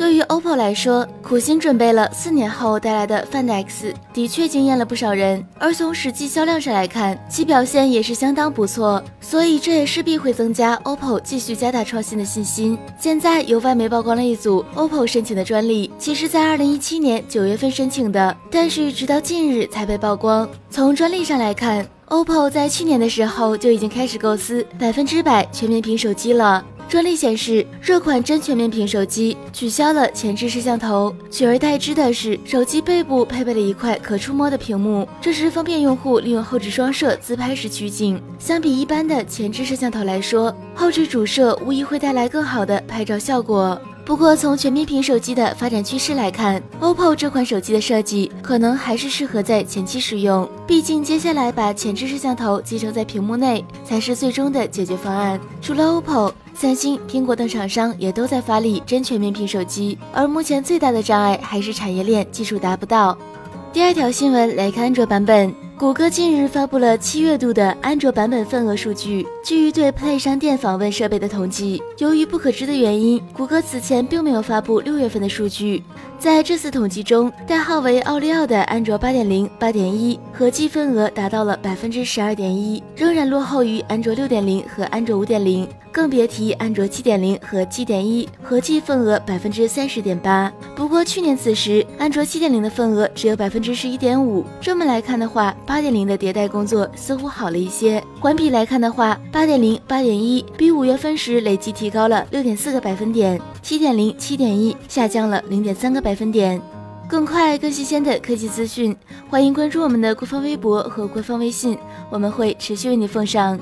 对于 OPPO 来说，苦心准备了四年后带来的 Find X 的确惊艳了不少人，而从实际销量上来看，其表现也是相当不错，所以这也势必会增加 OPPO 继续加大创新的信心。现在有外媒曝光了一组 OPPO 申请的专利，其实在二零一七年九月份申请的，但是直到近日才被曝光。从专利上来看，OPPO 在去年的时候就已经开始构思百分之百全面屏手机了。专利显示，这款真全面屏手机取消了前置摄像头，取而代之的是手机背部配备了一块可触摸的屏幕，这是方便用户利用后置双摄自拍时取景。相比一般的前置摄像头来说，后置主摄无疑会带来更好的拍照效果。不过，从全面屏手机的发展趋势来看，OPPO 这款手机的设计可能还是适合在前期使用，毕竟接下来把前置摄像头集成在屏幕内才是最终的解决方案。除了 OPPO。三星、苹果等厂商也都在发力真全面屏手机，而目前最大的障碍还是产业链技术达不到。第二条新闻来看安卓版本，谷歌近日发布了七月度的安卓版本份额数据。基于对 Play 商店访问设备的统计，由于不可知的原因，谷歌此前并没有发布六月份的数据。在这次统计中，代号为奥利奥的安卓八点零、八点一合计份额达到了百分之十二点一，仍然落后于安卓六点零和安卓五点零。更别提安卓七点零和七点一合计份额百分之三十点八。不过去年此时，安卓七点零的份额只有百分之十一点五。这么来看的话，八点零的迭代工作似乎好了一些。环比来看的话，八点零、八点一比五月份时累计提高了六点四个百分点，七点零、七点一下降了零点三个百分点。更快、更新鲜的科技资讯，欢迎关注我们的官方微博和官方微信，我们会持续为你奉上。